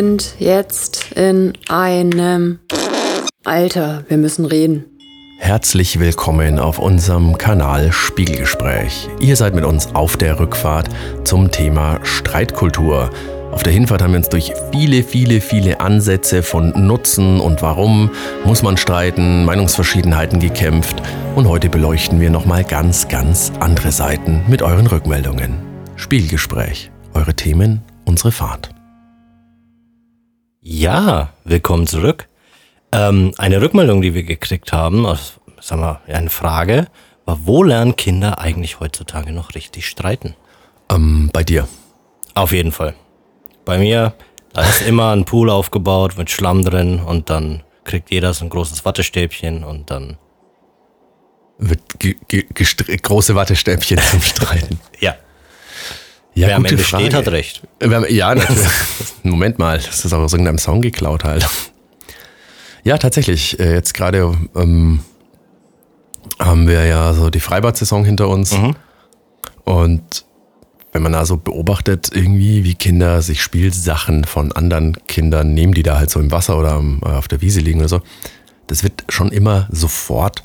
sind jetzt in einem Alter. Wir müssen reden. Herzlich willkommen auf unserem Kanal Spiegelgespräch. Ihr seid mit uns auf der Rückfahrt zum Thema Streitkultur. Auf der Hinfahrt haben wir uns durch viele, viele, viele Ansätze von Nutzen und Warum muss man streiten, Meinungsverschiedenheiten gekämpft und heute beleuchten wir nochmal ganz, ganz andere Seiten mit euren Rückmeldungen. Spielgespräch, eure Themen, unsere Fahrt. Ja, willkommen zurück. Ähm, eine Rückmeldung, die wir gekriegt haben, aus, sagen wir, eine Frage, war, wo lernen Kinder eigentlich heutzutage noch richtig streiten? Ähm, bei dir. Auf jeden Fall. Bei mir, da ist immer ein Pool aufgebaut mit Schlamm drin und dann kriegt jeder so ein großes Wattestäbchen und dann wird große Wattestäbchen zum Streiten. ja. Ja, Wer am Ende Frage. steht, hat recht. Ja, natürlich. Moment mal, das ist auch aus irgendeinem Song geklaut halt. Ja, tatsächlich. Äh, jetzt gerade ähm, haben wir ja so die Freibad-Saison hinter uns. Mhm. Und wenn man da so beobachtet, irgendwie, wie Kinder sich Spielsachen von anderen Kindern nehmen, die da halt so im Wasser oder äh, auf der Wiese liegen oder so, das wird schon immer sofort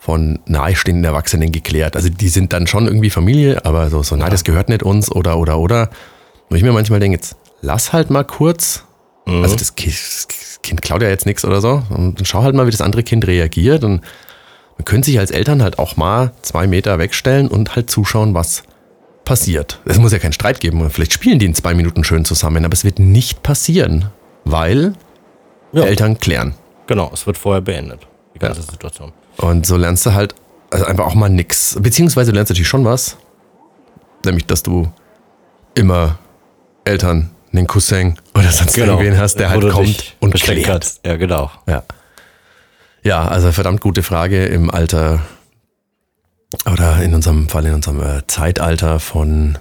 von nahestehenden Erwachsenen geklärt. Also die sind dann schon irgendwie Familie, aber so, so nein, das gehört nicht uns oder oder oder. Und ich mir manchmal denke, jetzt lass halt mal kurz. Mhm. Also das Kind klaut ja jetzt nichts oder so. Und dann schau halt mal, wie das andere Kind reagiert. Und man könnte sich als Eltern halt auch mal zwei Meter wegstellen und halt zuschauen, was passiert. Es muss ja keinen Streit geben. Vielleicht spielen die in zwei Minuten schön zusammen, aber es wird nicht passieren, weil ja. Eltern klären. Genau, es wird vorher beendet, die ganze ja. Situation. Und so lernst du halt also einfach auch mal nix. Beziehungsweise du lernst natürlich schon was. Nämlich, dass du immer Eltern, einen Cousin oder sonst genau. irgendwen hast, der halt kommt und klärt. Ja, genau. Ja. Ja, also verdammt gute Frage im Alter oder in unserem Fall in unserem äh, Zeitalter von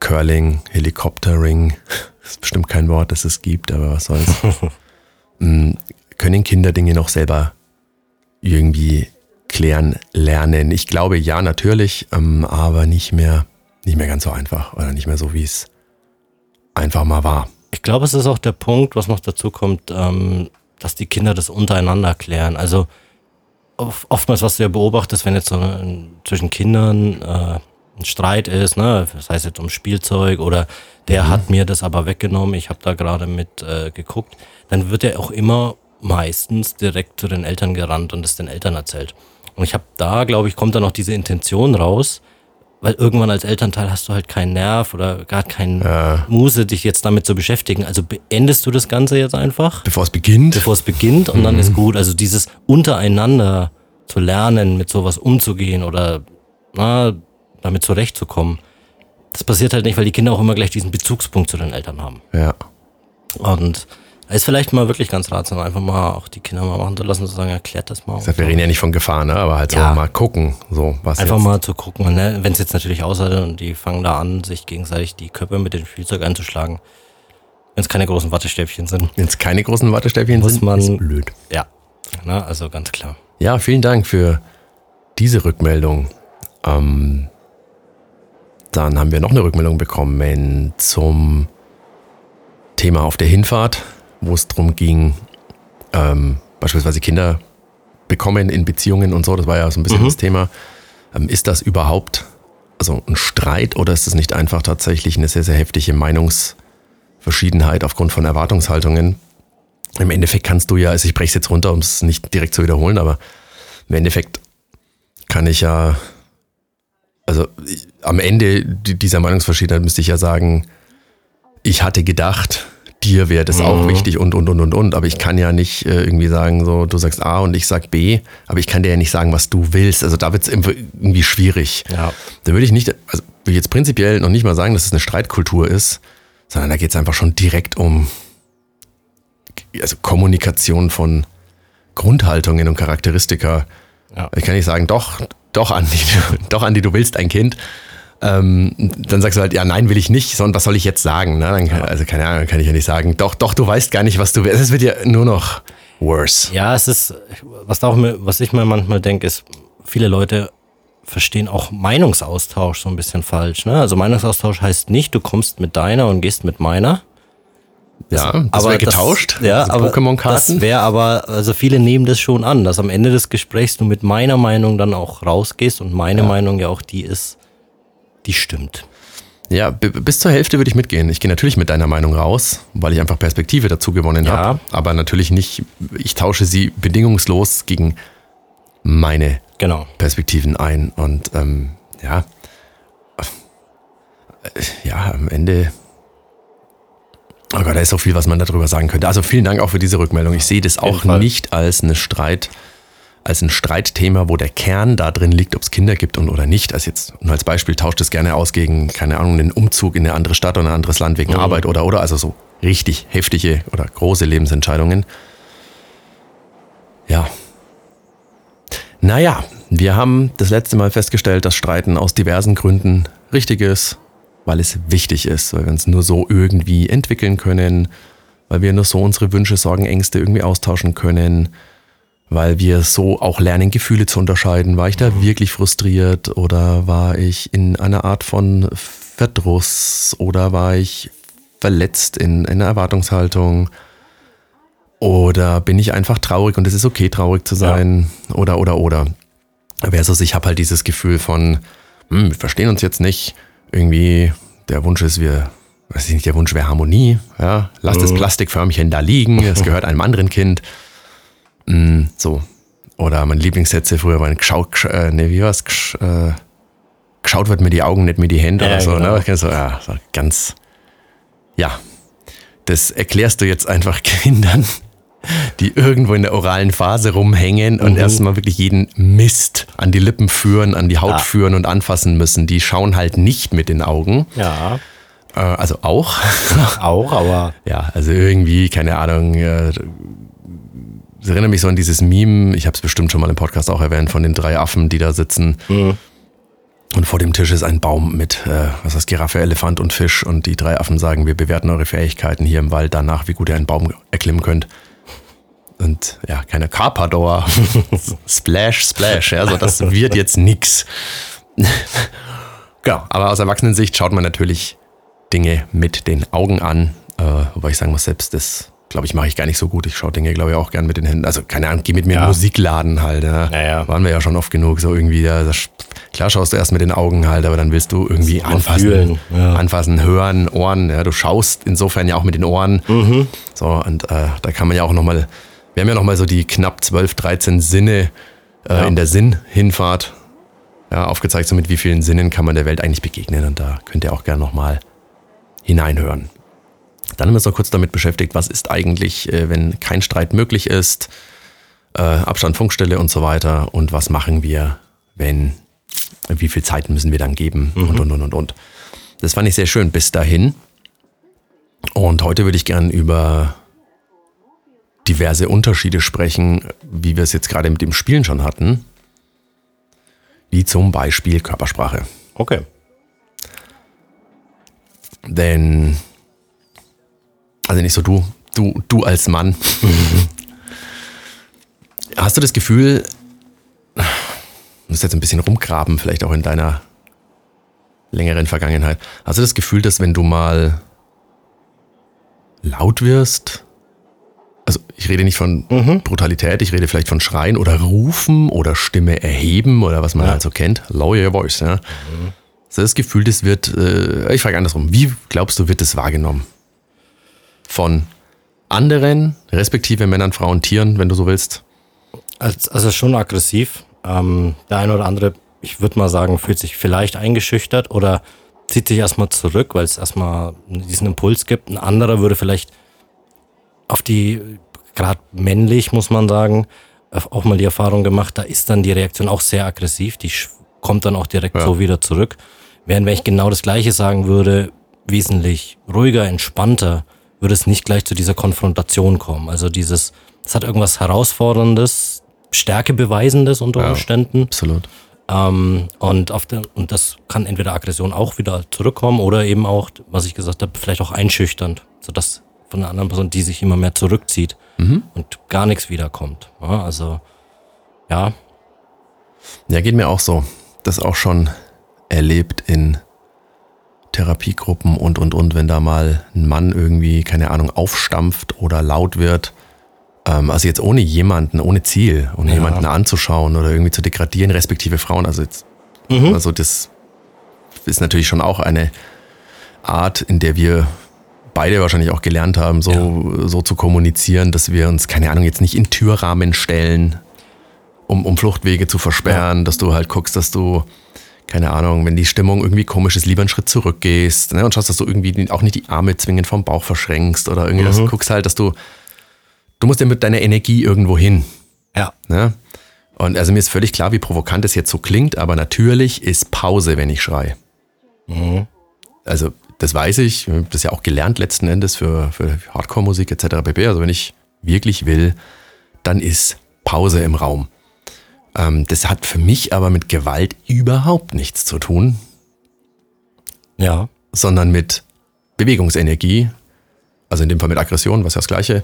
Curling, Helikoptering. Das ist bestimmt kein Wort, das es gibt, aber was soll's. Hm, können Kinder Dinge noch selber irgendwie klären lernen. Ich glaube ja, natürlich, ähm, aber nicht mehr, nicht mehr ganz so einfach oder nicht mehr so, wie es einfach mal war. Ich glaube, es ist auch der Punkt, was noch dazu kommt, ähm, dass die Kinder das untereinander klären. Also oftmals, was du ja beobachtest, wenn jetzt so zwischen Kindern äh, ein Streit ist, ne, das heißt jetzt um Spielzeug oder der mhm. hat mir das aber weggenommen, ich habe da gerade mit äh, geguckt, dann wird er auch immer meistens direkt zu den Eltern gerannt und es den Eltern erzählt. Und ich habe da, glaube ich, kommt da noch diese Intention raus, weil irgendwann als Elternteil hast du halt keinen Nerv oder gar keinen ja. Muse, dich jetzt damit zu beschäftigen. Also beendest du das Ganze jetzt einfach. Bevor es beginnt. Bevor es beginnt und mhm. dann ist gut. Also dieses untereinander zu lernen, mit sowas umzugehen oder na, damit zurechtzukommen. Das passiert halt nicht, weil die Kinder auch immer gleich diesen Bezugspunkt zu den Eltern haben. Ja. Und ist vielleicht mal wirklich ganz ratsam, einfach mal auch die Kinder mal machen zu lassen, zu sagen, erklärt das mal. Das wir reden ja nicht von Gefahr, ne? aber halt ja. so mal gucken, so was Einfach jetzt. mal zu gucken, ne? wenn es jetzt natürlich aussieht und die fangen da an, sich gegenseitig die Köpfe mit dem Spielzeug einzuschlagen. Wenn es keine großen Wattestäbchen sind. Wenn es keine großen Wattestäbchen muss sind, man, ist blöd. Ja, ne? also ganz klar. Ja, vielen Dank für diese Rückmeldung. Ähm, dann haben wir noch eine Rückmeldung bekommen zum Thema auf der Hinfahrt wo es darum ging, ähm, beispielsweise Kinder bekommen in Beziehungen und so, das war ja so ein bisschen mhm. das Thema. Ähm, ist das überhaupt also ein Streit oder ist es nicht einfach tatsächlich eine sehr, sehr heftige Meinungsverschiedenheit aufgrund von Erwartungshaltungen? Im Endeffekt kannst du ja, also ich breche es jetzt runter, um es nicht direkt zu wiederholen, aber im Endeffekt kann ich ja, also am Ende dieser Meinungsverschiedenheit müsste ich ja sagen, ich hatte gedacht, dir wäre das mhm. auch wichtig und, und, und, und, und. Aber ich kann ja nicht äh, irgendwie sagen, so, du sagst A und ich sag B, aber ich kann dir ja nicht sagen, was du willst. Also da wird es irgendwie schwierig. Ja. Da würde ich nicht, also will ich jetzt prinzipiell noch nicht mal sagen, dass es eine Streitkultur ist, sondern da geht es einfach schon direkt um also Kommunikation von Grundhaltungen und Charakteristika. Ja. Ich kann nicht sagen, doch, doch, Andi, doch, Andi, du willst ein Kind ähm, dann sagst du halt, ja, nein, will ich nicht, sondern was soll ich jetzt sagen? Ne? Dann, also keine Ahnung, kann ich ja nicht sagen. Doch, doch, du weißt gar nicht, was du willst. Es wird ja nur noch worse. Ja, es ist, was, auch, was ich mir manchmal denke, ist, viele Leute verstehen auch Meinungsaustausch so ein bisschen falsch. Ne? Also Meinungsaustausch heißt nicht, du kommst mit deiner und gehst mit meiner, Ja, das aber wäre getauscht. ja, diese aber Pokémon-Karten. Das wäre aber, also viele nehmen das schon an, dass am Ende des Gesprächs du mit meiner Meinung dann auch rausgehst und meine Meinung ja auch die ist, die stimmt. Ja, bis zur Hälfte würde ich mitgehen. Ich gehe natürlich mit deiner Meinung raus, weil ich einfach Perspektive dazu gewonnen Ja. habe. Aber natürlich nicht, ich tausche sie bedingungslos gegen meine Genau. Perspektiven ein. Und ähm, ja, ja, am Ende. Oh Gott, da ist so viel, was man darüber sagen könnte. Also vielen Dank auch für diese Rückmeldung. Ich sehe das auch nicht als eine Streit, als ein Streitthema, wo der Kern da drin liegt, ob es Kinder gibt und oder nicht. Also jetzt nur als Beispiel tauscht es gerne aus gegen, keine Ahnung, einen Umzug in eine andere Stadt oder ein anderes Land wegen Arbeit oder oder. Also so richtig heftige oder große Lebensentscheidungen. Ja, naja, wir haben das letzte Mal festgestellt, dass Streiten aus diversen Gründen richtig ist, weil es wichtig ist, weil wir uns nur so irgendwie entwickeln können, weil wir nur so unsere Wünsche, Sorgen, Ängste irgendwie austauschen können, weil wir so auch lernen, Gefühle zu unterscheiden. War ich da wirklich frustriert oder war ich in einer Art von Verdruss oder war ich verletzt in einer Erwartungshaltung? Oder bin ich einfach traurig und es ist okay, traurig zu sein? Oder, oder, oder. Versus ich habe halt dieses Gefühl von, hm, wir verstehen uns jetzt nicht. Irgendwie, der Wunsch ist, wir, weiß ich nicht, der Wunsch wäre Harmonie. Ja, lass das Plastikförmchen da liegen, es gehört einem anderen Kind. Hm, so. Oder meine Lieblingssätze früher waren, geschaut, gesch- äh, nee, wie war's? Gesch, äh, geschaut wird mir die Augen, nicht mir die Hände Ja, oder so. genau. Ne? So, ja, so ganz, ja, das erklärst du jetzt einfach Kindern, die irgendwo in der oralen Phase rumhängen und erstmal wirklich jeden Mist an die Lippen führen, an die Haut Ja. führen und anfassen müssen. Die schauen halt nicht mit den Augen. Ja, Äh, also auch. auch, aber ja, also irgendwie, keine Ahnung. Äh, es erinnert mich so an dieses Meme, ich habe es bestimmt schon mal im Podcast auch erwähnt, von den drei Affen, die da sitzen. Und vor dem Tisch ist ein Baum mit, äh, was heißt Giraffe, Elefant und Fisch. Und die drei Affen sagen, wir bewerten eure Fähigkeiten hier im Wald danach, wie gut ihr einen Baum erklimmen könnt. Und ja, keine Carpador. splash, splash. Ja, so das wird jetzt nix. genau, aber aus Erwachsenensicht schaut man natürlich Dinge mit den Augen an. Äh, wobei ich sagen muss, selbst das, glaube ich, mache ich gar nicht so gut. Ich schaue Dinge, glaube ich, auch gern mit den Händen. Also, keine Ahnung, geh mit mir in Ja. den Musikladen halt. Ja. Ja, ja. Waren wir ja schon oft genug. So irgendwie, ja, das, klar schaust du erst mit den Augen halt, aber dann willst du irgendwie anfassen. ja. Anfassen, hören, Ohren. Ja, du schaust insofern ja auch mit den Ohren. Mhm. So, und äh, da kann man ja auch nochmal, wir haben ja nochmal so die knapp 12, 13 Sinne äh, in der Sinnhinfahrt ja, aufgezeigt, so mit wie vielen Sinnen kann man der Welt eigentlich begegnen. Und da könnt ihr auch gerne nochmal hineinhören. Dann haben wir uns noch kurz damit beschäftigt, was ist eigentlich, äh, wenn kein Streit möglich ist, äh, Abstand, Funkstelle und so weiter. Und was machen wir, wenn, wie viel Zeit müssen wir dann geben und, und, und, und, und. Das fand ich sehr schön bis dahin. Und heute würde ich gern über diverse Unterschiede sprechen, wie wir es jetzt gerade mit dem Spielen schon hatten. Wie zum Beispiel Körpersprache. okay. Denn, also nicht so du, du, du als Mann. Hast du das Gefühl, du musst jetzt ein bisschen rumgraben, vielleicht auch in deiner längeren Vergangenheit. Hast du das Gefühl, dass wenn du mal laut wirst, also ich rede nicht von Brutalität, ich rede vielleicht von Schreien oder Rufen oder Stimme erheben oder was man Ja. halt so kennt, your voice, ja. So das Gefühl, das wird, äh, ich frage andersrum, wie glaubst du, wird das wahrgenommen? Von anderen, respektive Männern, Frauen, Tieren, wenn du so willst? Also, schon aggressiv. Ähm, der eine oder andere, ich würde mal sagen, fühlt sich vielleicht eingeschüchtert oder zieht sich erstmal zurück, weil es erstmal diesen Impuls gibt. Ein anderer würde vielleicht auf die, gerade männlich muss man sagen, auch mal die Erfahrung gemacht, da ist dann die Reaktion auch sehr aggressiv, die kommt dann auch direkt Ja. so wieder zurück. Während wenn ich genau das gleiche sagen würde, wesentlich ruhiger, entspannter, würde es nicht gleich zu dieser Konfrontation kommen. Also dieses, es hat irgendwas Herausforderndes, Stärke beweisendes unter Ja. Umständen. Absolut. Ähm, und, auf der, und das kann entweder Aggression auch wieder zurückkommen oder eben auch, was ich gesagt habe, vielleicht auch einschüchternd, sodass von einer anderen Person, die sich immer mehr zurückzieht und gar nichts wiederkommt. Ja, also, ja, Ja, geht mir auch so. Das auch schon erlebt in Therapiegruppen und, und, und, wenn da mal ein Mann irgendwie, keine Ahnung, aufstampft oder laut wird. Ähm, also jetzt ohne jemanden, ohne Ziel, ohne Ja. jemanden anzuschauen oder irgendwie zu degradieren, respektive Frauen. Also jetzt, also das ist natürlich schon auch eine Art, in der wir beide wahrscheinlich auch gelernt haben, so, so zu kommunizieren, dass wir uns, keine Ahnung, jetzt nicht in Türrahmen stellen, um, um Fluchtwege zu versperren, dass du halt guckst, dass du, keine Ahnung, wenn die Stimmung irgendwie komisch ist, lieber einen Schritt zurückgehst ne, und schaust, dass du irgendwie auch nicht die Arme zwingend vom Bauch verschränkst oder irgendwie, dass du guckst halt, dass du, du musst ja mit deiner Energie irgendwo hin. Ja. Ne? Und also mir ist völlig klar, wie provokant es jetzt so klingt, aber natürlich ist Pause, wenn ich schrei. Also das weiß ich, ich habe das ja auch gelernt letzten Endes für, für Hardcore-Musik etc. pp. Also wenn ich wirklich will, dann ist Pause im Raum. Ähm, das hat für mich aber mit Gewalt überhaupt nichts zu tun, Ja. sondern mit Bewegungsenergie, also in dem Fall mit Aggression, was ja das Gleiche,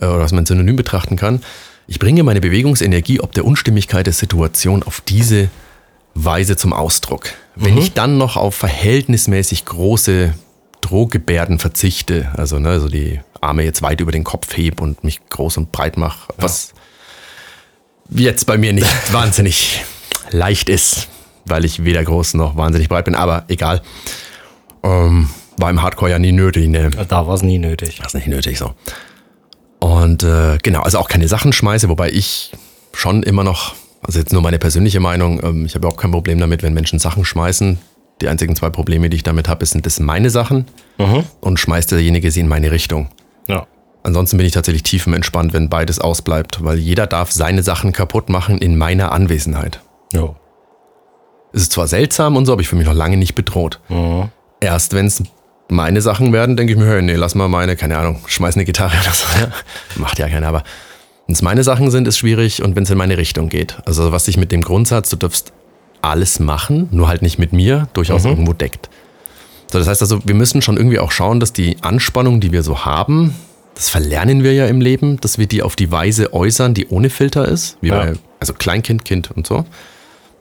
äh, oder was man synonym betrachten kann. Ich bringe meine Bewegungsenergie ob der Unstimmigkeit der Situation auf diese Weise zum Ausdruck. Wenn ich dann noch auf verhältnismäßig große Drohgebärden verzichte, also, ne, also die Arme jetzt weit über den Kopf heb und mich groß und breit mache, was jetzt bei mir nicht wahnsinnig leicht ist, weil ich weder groß noch wahnsinnig breit bin, aber egal. Ähm, war im Hardcore ja nie nötig, ne? Da war es nie nötig. Das ist nicht nötig so. Und äh, genau, also auch keine Sachen schmeiße, wobei ich schon immer noch, also jetzt nur meine persönliche Meinung, ähm, ich habe überhaupt kein Problem damit, wenn Menschen Sachen schmeißen. Die einzigen zwei Probleme, die ich damit habe, sind das meine Sachen und schmeißt derjenige sie in meine Richtung. Ansonsten bin ich tatsächlich tiefenentspannt, wenn beides ausbleibt, weil jeder darf seine Sachen kaputt machen in meiner Anwesenheit. Ja. Es ist zwar seltsam und so, aber ich fühle mich noch lange nicht bedroht. Erst wenn es meine Sachen werden, denke ich mir, hey, nee, lass mal meine, keine Ahnung, schmeiß eine Gitarre oder so. Macht ja keiner, aber wenn es meine Sachen sind, ist schwierig und wenn es in meine Richtung geht. Also was sich mit dem Grundsatz, du darfst alles machen, nur halt nicht mit mir, durchaus irgendwo deckt. So, das heißt also, wir müssen schon irgendwie auch schauen, dass die Anspannung, die wir so haben, das verlernen wir ja im Leben, dass wir die auf die Weise äußern, die ohne Filter ist, wie Ja. bei, also Kleinkind, Kind und so.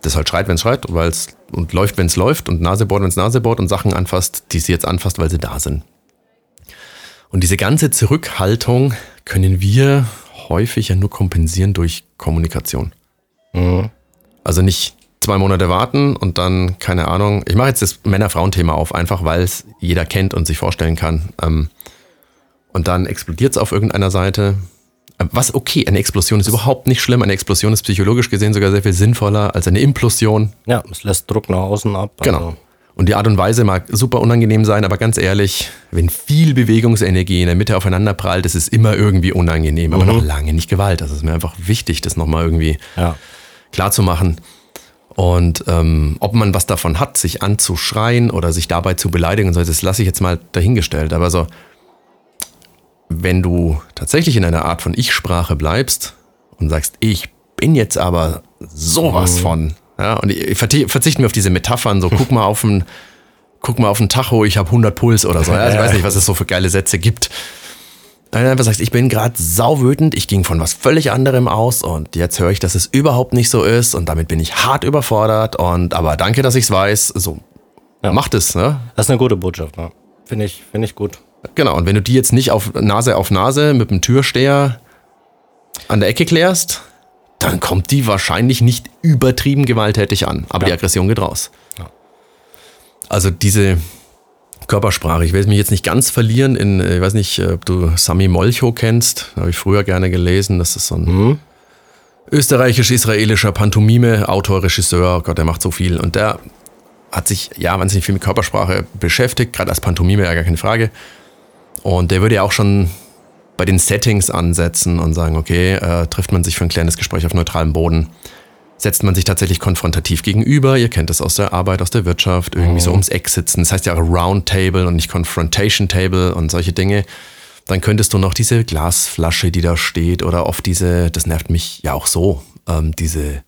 Das halt schreit, wenn es schreit, weil's, und läuft, wenn es läuft und Nasebohrt, wenn es Nasebohrt und Sachen anfasst, die sie jetzt anfasst, weil sie da sind. Und diese ganze Zurückhaltung können wir häufig ja nur kompensieren durch Kommunikation. Also nicht zwei Monate warten und dann, keine Ahnung, ich mache jetzt das Männer-Frauen-Thema auf, einfach weil es jeder kennt und sich vorstellen kann. Ähm, und dann explodiert es auf irgendeiner Seite. Ähm, Was okay, eine Explosion ist überhaupt nicht schlimm. Eine Explosion ist psychologisch gesehen sogar sehr viel sinnvoller als eine Implosion. Ja, es lässt Druck nach außen ab. Genau. Also, Und die Art und Weise mag super unangenehm sein, aber ganz ehrlich, wenn viel Bewegungsenergie in der Mitte aufeinander prallt, ist immer irgendwie unangenehm, aber noch lange nicht Gewalt. Das ist mir einfach wichtig, das nochmal irgendwie ja. klar zu machen. Und ähm, ob man was davon hat, sich anzuschreien oder sich dabei zu beleidigen, und so, das lasse ich jetzt mal dahingestellt. Aber so, wenn du tatsächlich in einer Art von Ich-Sprache bleibst und sagst, ich bin jetzt aber sowas von, ja, und ich verzichte mir auf diese Metaphern, so guck mal auf ein, guck mal auf ein Tacho, ich habe 100 Puls oder so. Ja, ich weiß nicht, was es so für geile Sätze gibt. Wenn du einfach sagst, ich bin gerade sauwütend, ich ging von was völlig anderem aus und jetzt höre ich, dass es überhaupt nicht so ist und damit bin ich hart überfordert und aber danke, dass ich es weiß. So, Ja. macht es, ne? Das ist eine gute Botschaft, ja. Finde ich, finde ich gut. Genau, und wenn du die jetzt nicht auf Nase auf Nase mit dem Türsteher an der Ecke klärst, dann kommt die wahrscheinlich nicht übertrieben gewalttätig an, aber die Ja. Aggression geht raus. Ja. Also diese Körpersprache, ich will mich jetzt nicht ganz verlieren in, äh, ich weiß nicht, äh, ob du Sami Molcho kennst, habe ich früher gerne gelesen, das ist so ein österreichisch-israelischer Pantomime, Autor, Regisseur, Gott, der macht so viel und der hat sich ja wahnsinnig viel mit Körpersprache beschäftigt, gerade als Pantomime, ja gar keine Frage. Und der würde ja auch schon bei den Settings ansetzen und sagen, okay, äh, trifft man sich für ein kleines Gespräch auf neutralem Boden, setzt man sich tatsächlich konfrontativ gegenüber, ihr kennt das aus der Arbeit, aus der Wirtschaft, irgendwie so ums Eck sitzen, das heißt ja auch Round Table und nicht Confrontation Table und solche Dinge. Dann könntest du noch diese Glasflasche, die da steht, oder oft diese, das nervt mich ja auch so, ähm, diese,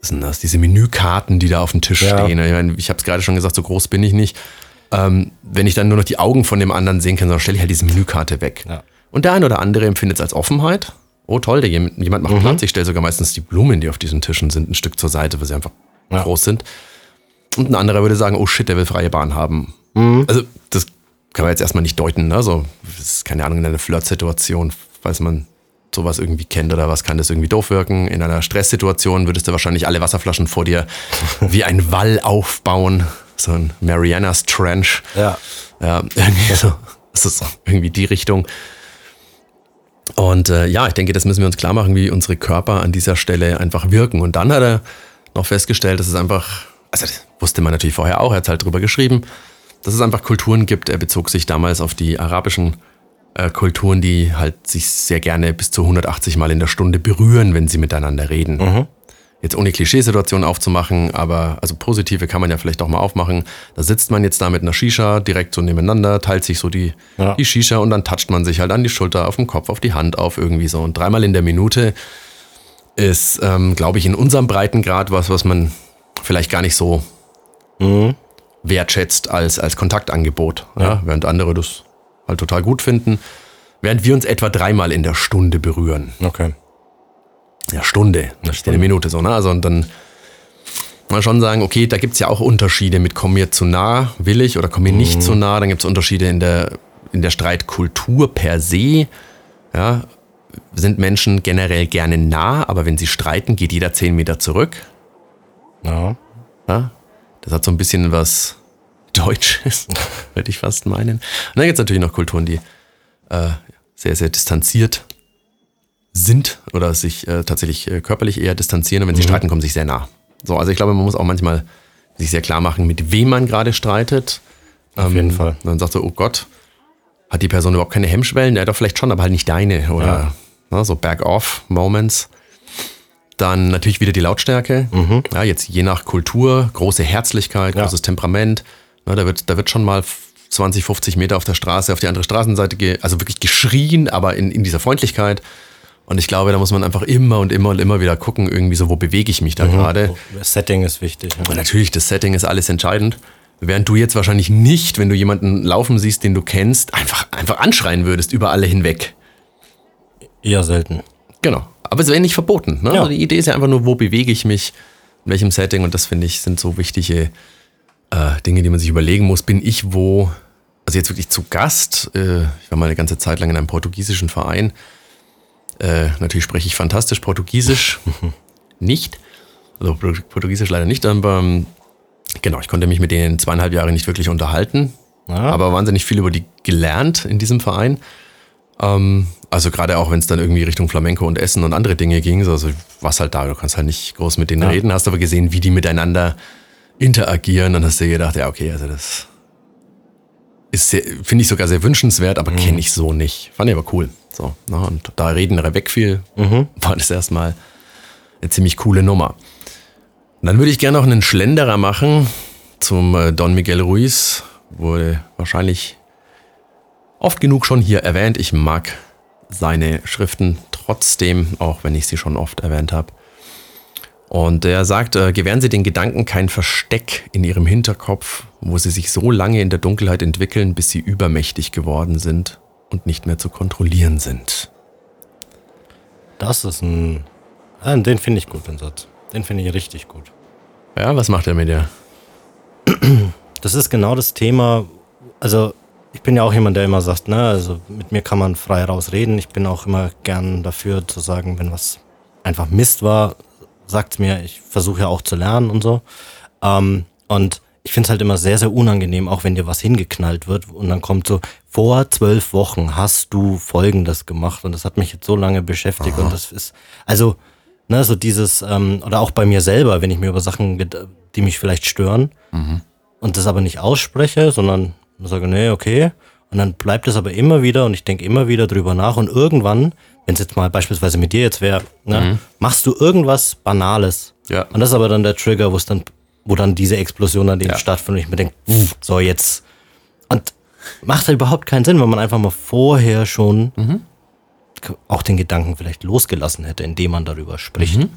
was denn das, diese Menükarten, die da auf dem Tisch Ja. stehen. Ich, meine, ich habe es gerade schon gesagt, so groß bin ich nicht. Ähm, wenn ich dann nur noch die Augen von dem anderen sehen kann, dann stelle ich halt diese Menükarte weg. Ja. Und der eine oder andere empfindet es als Offenheit. Oh toll, der jemand, macht Platz. Ich stelle sogar meistens die Blumen, die auf diesen Tischen sind, ein Stück zur Seite, weil sie einfach Ja. groß sind. Und ein anderer würde sagen, oh shit, der will freie Bahn haben. Also, das kann man jetzt erstmal nicht deuten. Ne? Also, das ist keine Ahnung, in einer Flirtsituation, falls man sowas irgendwie kennt oder was, kann das irgendwie doof wirken. In einer Stresssituation würdest du wahrscheinlich alle Wasserflaschen vor dir wie ein Wall aufbauen. So ein Marianas Trench. Ja. Ja, irgendwie so. Das ist irgendwie die Richtung. Und äh, ja, ich denke, das müssen wir uns klar machen, wie unsere Körper an dieser Stelle einfach wirken. Und dann hat er noch festgestellt, dass es einfach, also das wusste man natürlich vorher auch, er hat halt drüber geschrieben, dass es einfach Kulturen gibt. Er bezog sich damals auf die arabischen äh, Kulturen, die halt sich sehr gerne bis zu 180 Mal in der Stunde berühren, wenn sie miteinander reden. Jetzt ohne Klischeesituation aufzumachen, aber also positive kann man ja vielleicht auch mal aufmachen. Da sitzt man jetzt da mit einer Shisha direkt so nebeneinander, teilt sich so die, Ja. die Shisha und dann toucht man sich halt an die Schulter, auf den Kopf, auf die Hand, auf irgendwie so. Und dreimal in der Minute ist, ähm, glaube ich, in unserem Breitengrad was, was man vielleicht gar nicht so wertschätzt als, als Kontaktangebot. Ja. Während andere das halt total gut finden. Während wir uns etwa dreimal in der Stunde berühren. Okay. Ja, Stunde, nicht eine Minute so, ne? Also und dann mal schon sagen, okay, da gibt's ja auch Unterschiede mit komm mir zu nah, will ich, oder komm mir nicht zu nah. Dann gibt's Unterschiede in der, in der Streitkultur per se. Ja, sind Menschen generell gerne nah, aber wenn sie streiten, geht jeder zehn Meter zurück. Ja. Ja, das hat so ein bisschen was Deutsches, würde ich fast meinen. Und dann gibt es natürlich noch Kulturen, die äh, sehr, sehr distanziert sind oder sich äh, tatsächlich äh, körperlich eher distanzieren und wenn sie streiten, kommen sie sich sehr nah. So, also ich glaube, man muss auch manchmal sich sehr klar machen, mit wem man gerade streitet. Auf jeden Fall. Und dann sagt so, oh Gott, hat die Person überhaupt keine Hemmschwellen? Ja, doch vielleicht schon, aber halt nicht deine. Oder ne, so Back-off-Moments. Dann natürlich wieder die Lautstärke. Ja, jetzt je nach Kultur, große Herzlichkeit, Ja. großes Temperament. Ja, da, wird, da wird schon mal 20, 50 Meter auf der Straße auf die andere Straßenseite, also wirklich geschrien, aber in, in dieser Freundlichkeit. Und ich glaube, da muss man einfach immer und immer und immer wieder gucken, irgendwie so, wo bewege ich mich da gerade. Das Setting ist wichtig. Und natürlich, das Setting ist alles entscheidend. Während du jetzt wahrscheinlich nicht, wenn du jemanden laufen siehst, den du kennst, einfach, einfach anschreien würdest über alle hinweg. Eher selten. Genau. Aber es wäre nicht verboten. Ne? Ja. Also die Idee ist ja einfach nur, wo bewege ich mich, in welchem Setting. Und das finde ich, sind so wichtige äh, Dinge, die man sich überlegen muss. Bin ich wo, also jetzt wirklich zu Gast? Äh, ich war mal eine ganze Zeit lang in einem portugiesischen Verein. Äh, natürlich spreche ich fantastisch Portugiesisch. nicht. Also Portu- Portugiesisch leider nicht, aber ähm, genau, ich konnte mich mit denen zweieinhalb Jahre nicht wirklich unterhalten. Ja. Aber wahnsinnig viel über die gelernt in diesem Verein. Ähm, also gerade auch, wenn es dann irgendwie Richtung Flamenco und Essen und andere Dinge ging, so, also was halt da, du kannst halt nicht groß mit denen Ja. reden, hast aber gesehen, wie die miteinander interagieren, dann hast du dir gedacht, ja, okay, also das ist finde ich sogar sehr wünschenswert, aber kenne ich so nicht. Fand ich aber cool. So, na, und da Reden wegfiel, war das erstmal eine ziemlich coole Nummer. Und dann würde ich gerne noch einen Schlenderer machen zum äh, Don Miguel Ruiz. Wurde wahrscheinlich oft genug schon hier erwähnt. Ich mag seine Schriften trotzdem, auch wenn ich sie schon oft erwähnt habe. Und er sagt, äh, gewähren Sie den Gedanken kein Versteck in Ihrem Hinterkopf, wo Sie sich so lange in der Dunkelheit entwickeln, bis Sie übermächtig geworden sind und nicht mehr zu kontrollieren sind. Das ist ein. Ah, den finde ich gut, den Satz. Den finde ich richtig gut. Ja, was macht er mit dir? Das ist genau das Thema. Also, ich bin ja auch jemand, der immer sagt, ne, also mit mir kann man frei rausreden. Ich bin auch immer gern dafür zu sagen, wenn was einfach Mist war, sagt's mir. Ich versuche ja auch zu lernen und so. Ähm, und ich finde es halt immer sehr, sehr unangenehm, auch wenn dir was hingeknallt wird und dann kommt so, vor zwölf Wochen hast du Folgendes gemacht und das hat mich jetzt so lange beschäftigt und das ist, also, ne, so dieses, ähm, oder auch bei mir selber, wenn ich mir über Sachen, die mich vielleicht stören, und das aber nicht ausspreche, sondern sage, nee, okay. Und dann bleibt es aber immer wieder und ich denke immer wieder drüber nach und irgendwann, wenn es jetzt mal beispielsweise mit dir jetzt wäre, ne, machst du irgendwas Banales. Ja. Und das ist aber dann der Trigger, wo es dann, wo dann diese Explosion an dem Ja. stattfindet und ich mir denke, so jetzt. Und macht halt überhaupt keinen Sinn, wenn man einfach mal vorher schon k- auch den Gedanken vielleicht losgelassen hätte, indem man darüber spricht.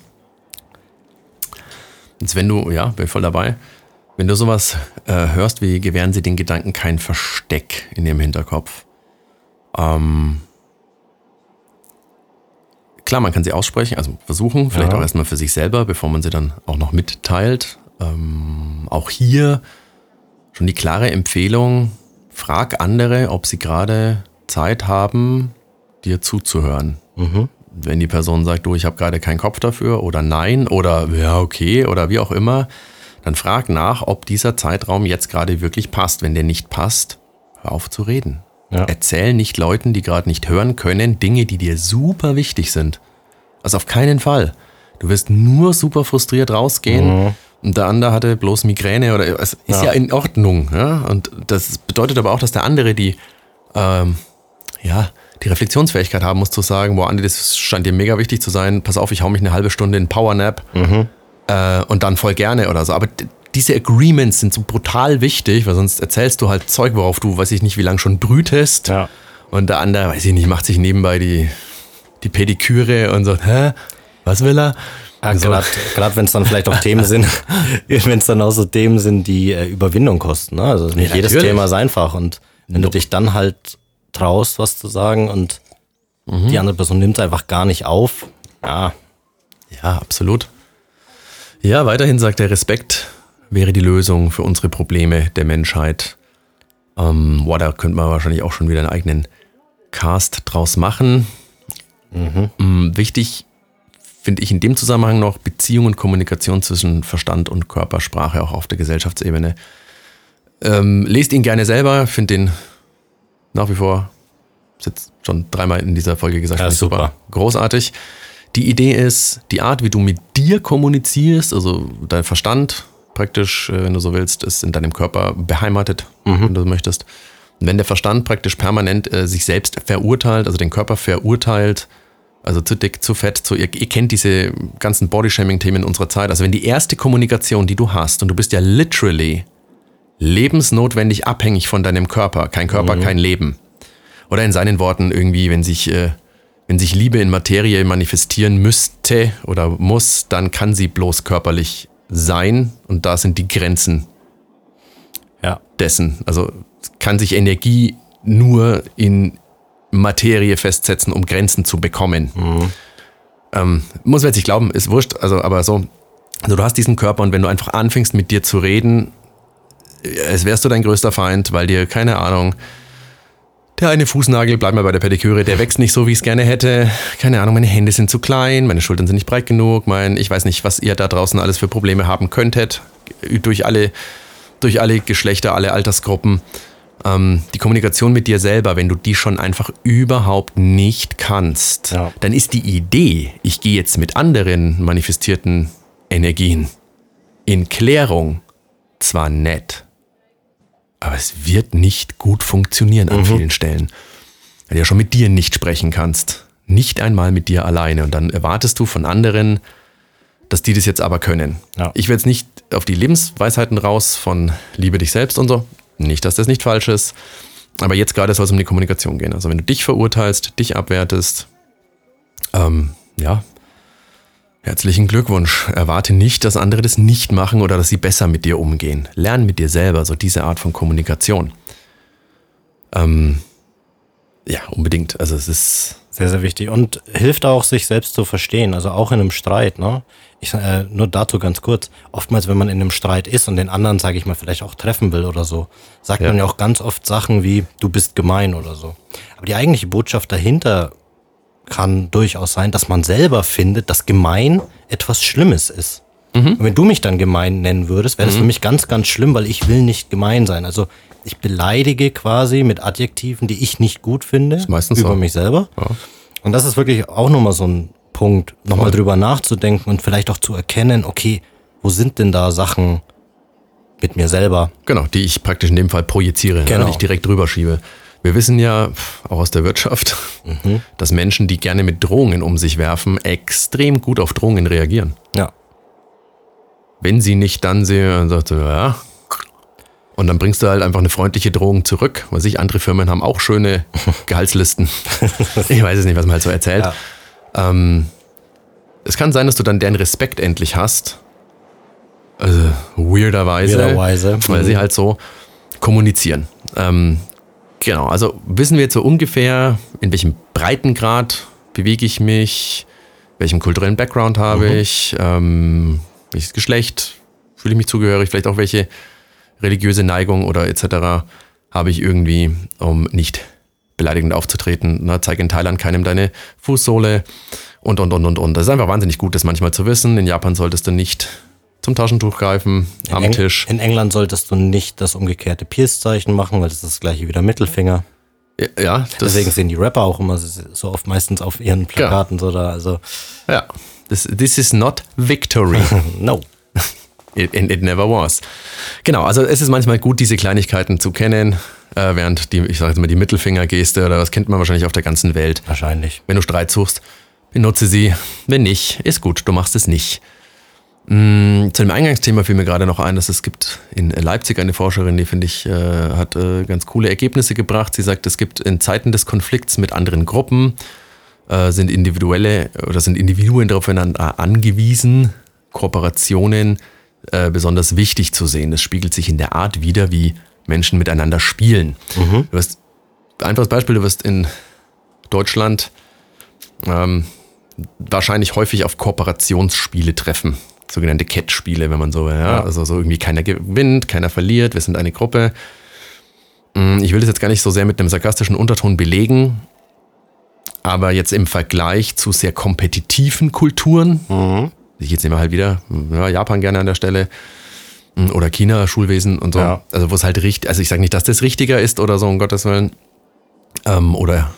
Jetzt, wenn du, ja, bin voll dabei. Wenn du sowas äh, hörst, wie gewähren sie den Gedanken kein Versteck in ihrem Hinterkopf. Ähm, klar, man kann sie aussprechen, also versuchen, vielleicht Ja. auch erstmal für sich selber, bevor man sie dann auch noch mitteilt. Ähm, auch hier schon die klare Empfehlung, frag andere, ob sie gerade Zeit haben, dir zuzuhören. Wenn die Person sagt, du, ich habe gerade keinen Kopf dafür oder nein oder ja, okay oder wie auch immer, dann frag nach, ob dieser Zeitraum jetzt gerade wirklich passt. Wenn der nicht passt, hör auf zu reden. Ja. Erzähl nicht Leuten, die gerade nicht hören können, Dinge, die dir super wichtig sind. Also auf keinen Fall. Du wirst nur super frustriert rausgehen. Und der andere hatte bloß Migräne oder es ist ja, Ja. in Ordnung. Ja? Und das bedeutet aber auch, dass der andere die, ähm, ja, die Reflexionsfähigkeit haben muss zu sagen, boah, Andi, das scheint dir mega wichtig zu sein. Pass auf, ich hau mich eine halbe Stunde in Powernap äh, und dann voll gerne oder so. Aber diese Agreements sind so brutal wichtig, weil sonst erzählst du halt Zeug, worauf du, weiß ich nicht, wie lange schon brütest. Ja. Und der andere, weiß ich nicht, macht sich nebenbei die, die Pediküre und sagt, hä, was will er? Ja, So. Gerade wenn es dann vielleicht auch Themen sind, wenn es dann auch so Themen sind, die äh, Überwindung kosten. Ne? Also nicht Ja, jedes. Thema ist einfach. Und wenn du dich dann halt traust, was zu sagen und Mhm. die andere Person nimmt einfach gar nicht auf, ja, Ja, absolut. Ja, weiterhin sagt er, Respekt wäre die Lösung für unsere Probleme der Menschheit. Ähm, boah, da könnte man wahrscheinlich auch schon wieder einen eigenen Cast draus machen. Mm, wichtig finde ich in dem Zusammenhang noch Beziehung und Kommunikation zwischen Verstand und Körpersprache auch auf der Gesellschaftsebene. Ähm, lest ihn gerne selber, finde den nach wie vor, ist jetzt schon dreimal in dieser Folge gesagt, Ja, ich super. großartig. Die Idee ist, die Art, wie du mit dir kommunizierst, also dein Verstand praktisch, äh, wenn du so willst, ist in deinem Körper beheimatet, wenn du möchtest. Und wenn der Verstand praktisch permanent äh, sich selbst verurteilt, also den Körper verurteilt, also zu dick, zu fett, zu, ihr, ihr kennt diese ganzen Bodyshaming-Themen unserer Zeit. Also wenn die erste Kommunikation, die du hast, und du bist ja literally lebensnotwendig abhängig von deinem Körper, kein Körper, kein Leben. Oder in seinen Worten irgendwie, wenn sich, äh, wenn sich Liebe in Materie manifestieren müsste oder muss, dann kann sie bloß körperlich sein und da sind die Grenzen ja, dessen. Also kann sich Energie nur in Materie festsetzen, um Grenzen zu bekommen. Ähm, muss man jetzt nicht glauben, ist wurscht, also aber so, also du hast diesen Körper und wenn du einfach anfängst mit dir zu reden, äh, als wärst du dein größter Feind, weil dir, keine Ahnung, der eine Fußnagel, bleib mal bei der Pediküre, der wächst nicht so, wie ich es gerne hätte. Keine Ahnung, meine Hände sind zu klein, meine Schultern sind nicht breit genug, mein, ich weiß nicht, was ihr da draußen alles für Probleme haben könntet. Durch alle, durch alle Geschlechter, alle Altersgruppen. Ähm, die Kommunikation mit dir selber, wenn du die schon einfach überhaupt nicht kannst, Ja. dann ist die Idee, ich gehe jetzt mit anderen manifestierten Energien in Klärung zwar nett, aber es wird nicht gut funktionieren an vielen Stellen. Weil du ja schon mit dir nicht sprechen kannst. Nicht einmal mit dir alleine. Und dann erwartest du von anderen, dass die das jetzt aber können. Ja. Ich will jetzt nicht auf die Lebensweisheiten raus von liebe dich selbst und so. Nicht, dass das nicht falsch ist. Aber jetzt gerade soll es um die Kommunikation gehen. Also wenn du dich verurteilst, dich abwertest, ähm, ja, herzlichen Glückwunsch. Erwarte nicht, dass andere das nicht machen oder dass sie besser mit dir umgehen. Lern mit dir selber, so diese Art von Kommunikation. Ähm, ja, unbedingt. Also es ist, sehr, sehr wichtig. Und hilft auch, sich selbst zu verstehen, also auch in einem Streit. Ne? Ich, äh, nur dazu ganz kurz. Oftmals, wenn man in einem Streit ist und den anderen, sage ich mal, vielleicht auch treffen will oder so, sagt Ja. man ja auch ganz oft Sachen wie, du bist gemein oder so. Aber die eigentliche Botschaft dahinter kann durchaus sein, dass man selber findet, dass gemein etwas Schlimmes ist. Und wenn du mich dann gemein nennen würdest, wäre das für mich ganz, ganz schlimm, weil ich will nicht gemein sein. Also ich beleidige quasi mit Adjektiven, die ich nicht gut finde, meistens über so. mich selber. Ja. Und das ist wirklich auch nochmal so ein Punkt, nochmal Voll. drüber nachzudenken und vielleicht auch zu erkennen, okay, wo sind denn da Sachen mit mir selber? Genau, die ich praktisch in dem Fall projiziere, Genau. die ich direkt drüber schiebe. Wir wissen ja, auch aus der Wirtschaft, dass Menschen, die gerne mit Drohungen um sich werfen, extrem gut auf Drohungen reagieren. Ja. Wenn sie nicht dann sehen, dann sagt sie, ja. Und dann bringst du halt einfach eine freundliche Drohung zurück. Weil sich andere Firmen haben auch schöne Gehaltslisten. ich weiß es nicht, was man halt so erzählt. Ja. Ähm, es kann sein, dass du dann deren Respekt endlich hast. Also weirderweise. Weirderweise. Weil Mhm. sie halt so kommunizieren. Ähm, genau, also wissen wir jetzt so ungefähr, in welchem Breitengrad bewege ich mich, welchem kulturellen Background habe Mhm. ich, ähm, welches Geschlecht, fühle ich mich zugehörig, vielleicht auch welche religiöse Neigung oder etc. habe ich irgendwie, um nicht beleidigend aufzutreten. Na, zeig in Thailand keinem deine Fußsohle und, und, und, und, und. Das ist einfach wahnsinnig gut, das manchmal zu wissen. In Japan solltest du nicht zum Taschentuch greifen, In am Eng- Tisch. In England solltest du nicht das umgekehrte Pierce-Zeichen machen, weil das ist das gleiche wie der Mittelfinger. Ja, Deswegen sehen die Rapper auch immer so oft meistens auf ihren Plakaten so da. Also, ja. This, this is not victory. no. It, it never was. Genau, also es ist manchmal gut, diese Kleinigkeiten zu kennen, äh, während die, ich sage jetzt mal, die Mittelfingergeste oder was kennt man wahrscheinlich auf der ganzen Welt. Wahrscheinlich. Wenn du Streit suchst, benutze sie. Wenn nicht, ist gut, du machst es nicht. Mm, Zu dem Eingangsthema fiel mir gerade noch ein, dass es gibt in Leipzig eine Forscherin, die finde ich, äh, hat äh, ganz coole Ergebnisse gebracht. Sie sagt, es gibt in Zeiten des Konflikts mit anderen Gruppen, äh, sind individuelle oder sind Individuen darauf einander angewiesen, Kooperationen äh, besonders wichtig zu sehen. Das spiegelt sich in der Art wider, wie Menschen miteinander spielen. Du hast, einfaches Beispiel, du wirst in Deutschland ähm, wahrscheinlich häufig auf Kooperationsspiele treffen. Sogenannte Catch-Spiele, wenn man so will. Ja? Also so irgendwie keiner gewinnt, keiner verliert, wir sind eine Gruppe. Mm, Ich will das jetzt gar nicht so sehr mit einem sarkastischen Unterton belegen, aber jetzt im Vergleich zu sehr kompetitiven Kulturen, ich jetzt nehme halt wieder ja, Japan gerne an der Stelle oder China, Schulwesen und so, Ja. also wo es halt richtig, also ich sage nicht, dass das richtiger ist oder so, um Gottes Willen, ähm, oder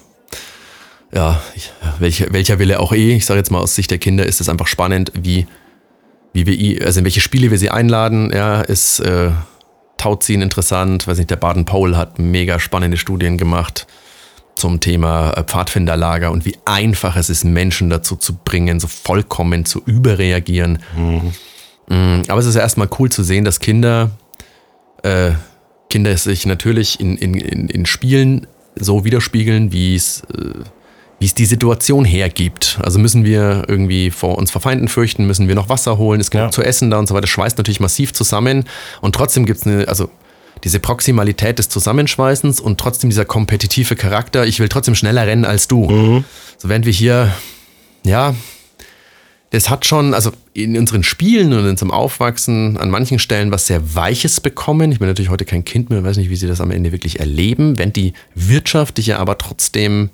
ja, ich, welcher, welcher Wille auch eh. Ich sage jetzt mal aus Sicht der Kinder ist es einfach spannend, wie, wie wir, also in welche Spiele wir sie einladen. Ja, ist äh, Tauziehen interessant. Weiß nicht, der Baden-Powell hat mega spannende Studien gemacht zum Thema äh, Pfadfinderlager und wie einfach es ist, Menschen dazu zu bringen, so vollkommen zu überreagieren. Mm, Aber es ist erstmal cool zu sehen, dass Kinder, äh, Kinder sich natürlich in, in, in, in Spielen so widerspiegeln, wie es, äh, wie es die Situation hergibt. Also müssen wir irgendwie vor uns vor Feinden fürchten, müssen wir noch Wasser holen, es gibt Ja. zu essen da und so weiter. Das schweißt natürlich massiv zusammen und trotzdem gibt es eine, also diese Proximalität des Zusammenschweißens und trotzdem dieser kompetitive Charakter, ich will trotzdem schneller rennen als du. So während wir hier, ja, das hat schon, also in unseren Spielen und in unserem Aufwachsen an manchen Stellen was sehr Weiches bekommen. Ich bin natürlich heute kein Kind mehr, weiß nicht, wie sie das am Ende wirklich erleben, während die wirtschaftliche aber trotzdem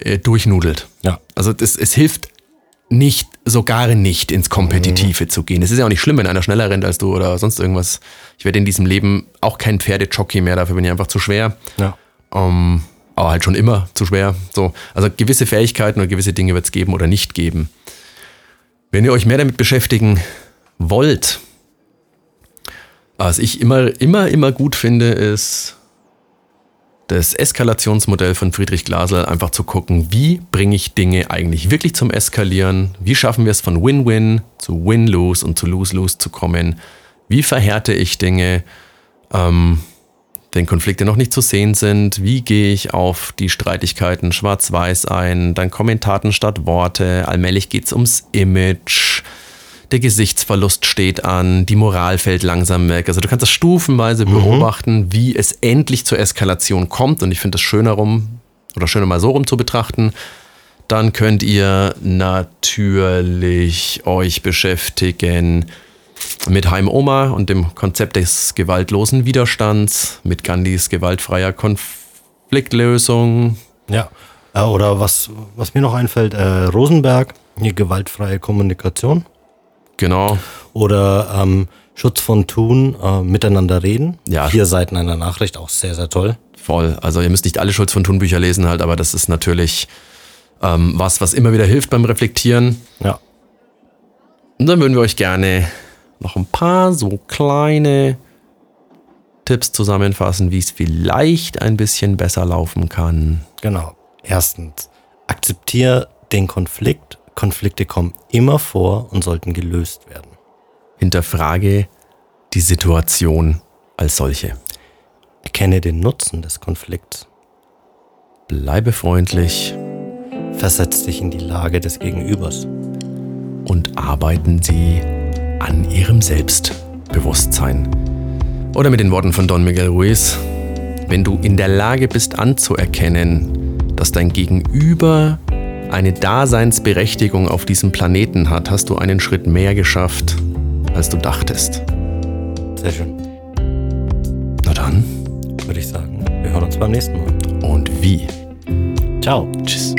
äh, durchnudelt. Ja. Also das, es hilft nicht, so gar nicht ins Kompetitive zu gehen. Es ist ja auch nicht schlimm, wenn einer schneller rennt als du oder sonst irgendwas. Ich werde in diesem Leben auch kein Pferdejockey mehr, dafür bin ich einfach zu schwer. Ja. Ähm, aber halt schon immer zu schwer. So, also gewisse Fähigkeiten oder gewisse Dinge wird es geben oder nicht geben. Wenn ihr euch mehr damit beschäftigen wollt, was ich immer, immer, immer gut finde, ist das Eskalationsmodell von Friedrich Glasel, einfach zu gucken, wie bringe ich Dinge eigentlich wirklich zum Eskalieren? Wie schaffen wir es von Win-Win zu Win-Lose und zu Lose-Lose zu kommen? Wie verhärte ich Dinge? Ähm, wenn Konflikte noch nicht zu sehen sind, wie gehe ich auf die Streitigkeiten schwarz-weiß ein, dann kommen Taten statt Worte, allmählich geht es ums Image, der Gesichtsverlust steht an, die Moral fällt langsam weg. Also du kannst das stufenweise beobachten, wie es endlich zur Eskalation kommt. Und ich finde es schöner rum oder schöner mal so rum zu betrachten. Dann könnt ihr natürlich euch beschäftigen mit Heim Oma und dem Konzept des gewaltlosen Widerstands, mit Gandhis gewaltfreier Konfliktlösung. Ja. Äh, Oder was, was mir noch einfällt, äh, Rosenberg, hier gewaltfreie Kommunikation. Genau. Oder ähm, Schutz von Thun, äh, miteinander reden. Ja. Vier Seiten einer Nachricht, auch sehr, sehr toll. Voll. Also ihr müsst nicht alle Schulz von Thun Bücher lesen halt, aber das ist natürlich ähm, was, was immer wieder hilft beim Reflektieren. Ja. Und dann würden wir euch gerne noch ein paar so kleine Tipps zusammenfassen, wie es vielleicht ein bisschen besser laufen kann. Genau. Erstens, akzeptiere den Konflikt. Konflikte kommen immer vor und sollten gelöst werden. Hinterfrage die Situation als solche. Erkenne den Nutzen des Konflikts. Bleibe freundlich Versetz dich in die Lage des Gegenübers. und arbeiten Sie an Ihrem Selbstbewusstsein. Oder mit den Worten von Don Miguel Ruiz, wenn du in der Lage bist anzuerkennen, dass dein Gegenüber eine Daseinsberechtigung auf diesem Planeten hat, hast du einen Schritt mehr geschafft, als du dachtest. Sehr schön. würde ich sagen, wir hören uns beim nächsten Mal. Und wie? Ciao. Tschüss.